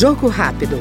Jogo rápido.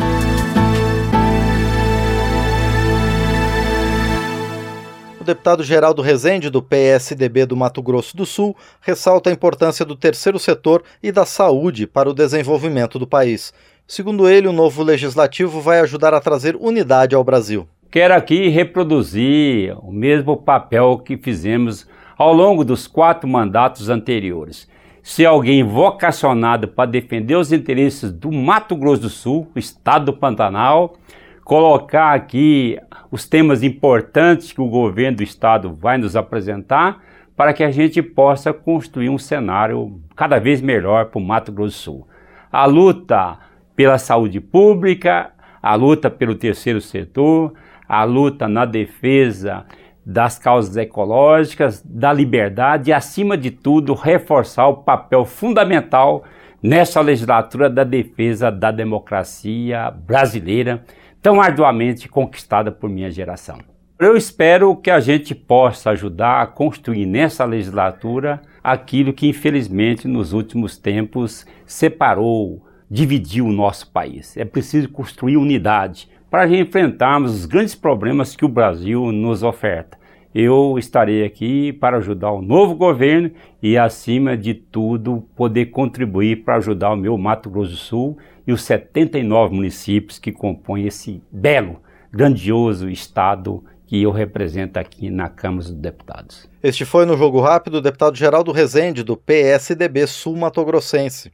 O deputado Geraldo Rezende, do PSDB do Mato Grosso do Sul, ressalta a importância do terceiro setor e da saúde para o desenvolvimento do país. Segundo ele, o novo legislativo vai ajudar a trazer unidade ao Brasil. Quero aqui reproduzir o mesmo papel que fizemos ao longo dos quatro mandatos anteriores. Se alguém vocacionado para defender os interesses do Mato Grosso do Sul, o estado do Pantanal, colocar aqui os temas importantes que o governo do estado vai nos apresentar para que a gente possa construir um cenário cada vez melhor para o Mato Grosso do Sul. A luta pela saúde pública, a luta pelo terceiro setor, a luta na defesa das causas ecológicas, da liberdade e, acima de tudo, reforçar o papel fundamental nessa legislatura da defesa da democracia brasileira tão arduamente conquistada por minha geração. Eu espero que a gente possa ajudar a construir nessa legislatura aquilo que, infelizmente, nos últimos tempos separou, dividiu o nosso país. É preciso construir unidade para enfrentarmos os grandes problemas que o Brasil nos oferta. Eu estarei aqui para ajudar o novo governo e, acima de tudo, poder contribuir para ajudar o meu Mato Grosso do Sul e os 79 municípios que compõem esse belo, grandioso estado que eu represento aqui na Câmara dos Deputados. Este foi no Jogo Rápido o deputado Geraldo Rezende, do PSDB Sul Mato Grossense.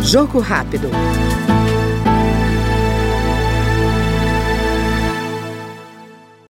Jogo Rápido.